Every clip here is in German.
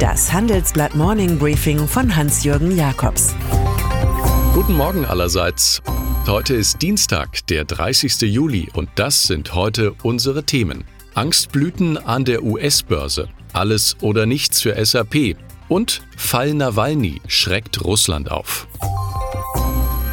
Das Handelsblatt Morning Briefing von Hans-Jürgen Jakobs. Guten Morgen allerseits. Heute ist Dienstag, der 30. Juli und das sind heute unsere Themen. Angstblüten an der US-Börse. Alles oder nichts für SAP. Und Fall Nawalny schreckt Russland auf.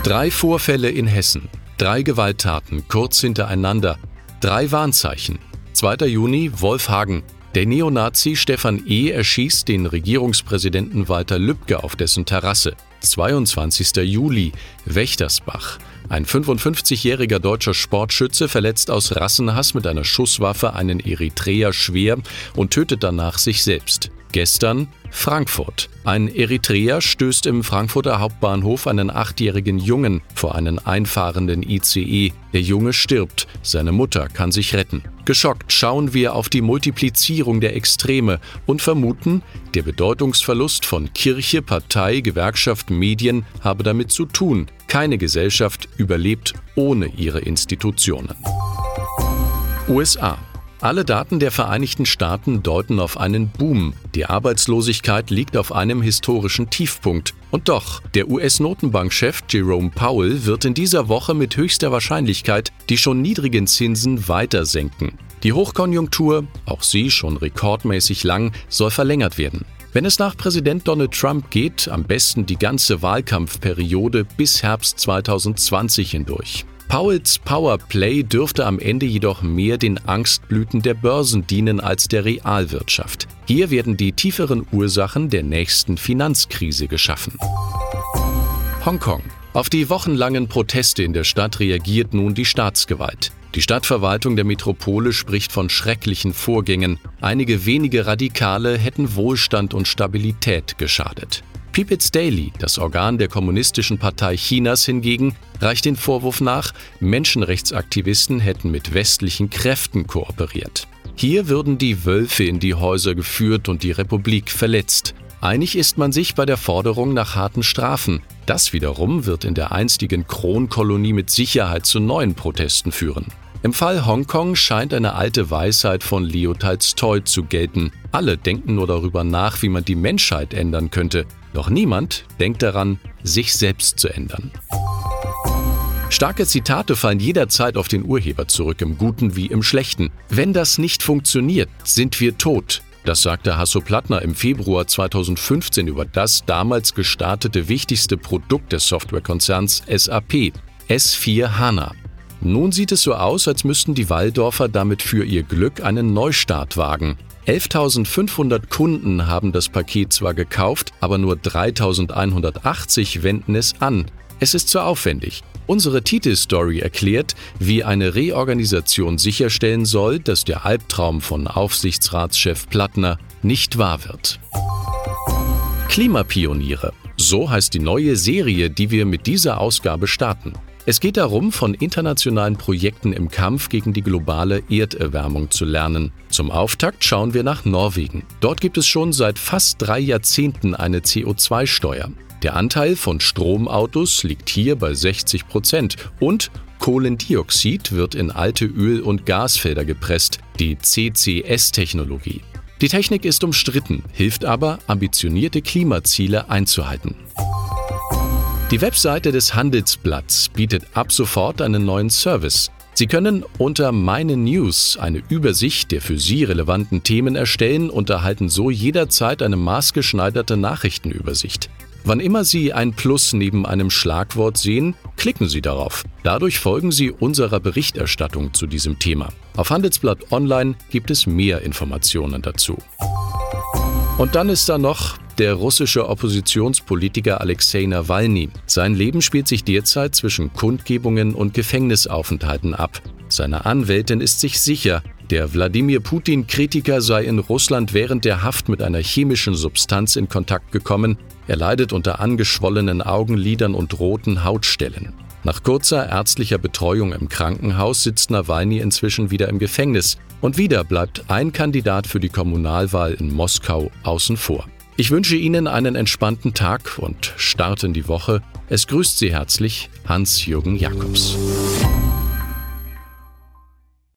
Drei Vorfälle in Hessen. Drei Gewalttaten kurz hintereinander. Drei Warnzeichen. 2. Juni Wolfhagen. Der Neonazi Stefan E. erschießt den Regierungspräsidenten Walter Lübcke auf dessen Terrasse. 22. Juli Wächtersbach. Ein 55-jähriger deutscher Sportschütze verletzt aus Rassenhass mit einer Schusswaffe einen Eritreer schwer und tötet danach sich selbst. Gestern Frankfurt. Ein Eritreer stößt im Frankfurter Hauptbahnhof einen achtjährigen Jungen vor einen einfahrenden ICE. Der Junge stirbt, seine Mutter kann sich retten. Geschockt schauen wir auf die Multiplizierung der Extreme und vermuten, der Bedeutungsverlust von Kirche, Partei, Gewerkschaft, Medien habe damit zu tun. Keine Gesellschaft überlebt ohne ihre Institutionen. USA. Alle Daten der Vereinigten Staaten deuten auf einen Boom. Die Arbeitslosigkeit liegt auf einem historischen Tiefpunkt. Und doch, der US-Notenbankchef Jerome Powell wird in dieser Woche mit höchster Wahrscheinlichkeit die schon niedrigen Zinsen weiter senken. Die Hochkonjunktur, auch sie schon rekordmäßig lang, soll verlängert werden. Wenn es nach Präsident Donald Trump geht, am besten die ganze Wahlkampfperiode bis Herbst 2020 hindurch. Powells Powerplay dürfte am Ende jedoch mehr den Angstblüten der Börsen dienen als der Realwirtschaft. Hier werden die tieferen Ursachen der nächsten Finanzkrise geschaffen. Hongkong. Auf die wochenlangen Proteste in der Stadt reagiert nun die Staatsgewalt. Die Stadtverwaltung der Metropole spricht von schrecklichen Vorgängen. Einige wenige Radikale hätten Wohlstand und Stabilität geschadet. People's Daily, das Organ der Kommunistischen Partei Chinas hingegen, reicht den Vorwurf nach, Menschenrechtsaktivisten hätten mit westlichen Kräften kooperiert. Hier würden die Wölfe in die Häuser geführt und die Republik verletzt. Einig ist man sich bei der Forderung nach harten Strafen. Das wiederum wird in der einstigen Kronkolonie mit Sicherheit zu neuen Protesten führen. Im Fall Hongkong scheint eine alte Weisheit von Leo Tolstoi zu gelten. Alle denken nur darüber nach, wie man die Menschheit ändern könnte. Doch niemand denkt daran, sich selbst zu ändern. Starke Zitate fallen jederzeit auf den Urheber zurück, im Guten wie im Schlechten. Wenn das nicht funktioniert, sind wir tot. Das sagte Hasso Plattner im Februar 2015 über das damals gestartete wichtigste Produkt des Softwarekonzerns SAP, S4 HANA. Nun sieht es so aus, als müssten die Waldorfer damit für ihr Glück einen Neustart wagen. 11.500 Kunden haben das Paket zwar gekauft, aber nur 3.180 wenden es an. Es ist zu aufwendig. Unsere Titelstory erklärt, wie eine Reorganisation sicherstellen soll, dass der Albtraum von Aufsichtsratschef Plattner nicht wahr wird. Klimapioniere. So heißt die neue Serie, die wir mit dieser Ausgabe starten. Es geht darum, von internationalen Projekten im Kampf gegen die globale Erderwärmung zu lernen. Zum Auftakt schauen wir nach Norwegen. Dort gibt es schon seit fast drei Jahrzehnten eine CO2-Steuer. Der Anteil von Stromautos liegt hier bei 60 Prozent und Kohlendioxid wird in alte Öl- und Gasfelder gepresst, die CCS-Technologie. Die Technik ist umstritten, hilft aber, ambitionierte Klimaziele einzuhalten. Die Webseite des Handelsblatts bietet ab sofort einen neuen Service. Sie können unter Meine News eine Übersicht der für Sie relevanten Themen erstellen und erhalten so jederzeit eine maßgeschneiderte Nachrichtenübersicht. Wann immer Sie ein Plus neben einem Schlagwort sehen, klicken Sie darauf. Dadurch folgen Sie unserer Berichterstattung zu diesem Thema. Auf Handelsblatt Online gibt es mehr Informationen dazu. Und dann ist da noch der russische Oppositionspolitiker Alexei Nawalny. Sein Leben spielt sich derzeit zwischen Kundgebungen und Gefängnisaufenthalten ab. Seine Anwältin ist sich sicher, der Wladimir Putin-Kritiker sei in Russland während der Haft mit einer chemischen Substanz in Kontakt gekommen. Er leidet unter angeschwollenen Augenlidern und roten Hautstellen. Nach kurzer ärztlicher Betreuung im Krankenhaus sitzt Nawalny inzwischen wieder im Gefängnis. Und wieder bleibt ein Kandidat für die Kommunalwahl in Moskau außen vor. Ich wünsche Ihnen einen entspannten Tag und starten die Woche. Es grüßt Sie herzlich Hans-Jürgen Jakobs.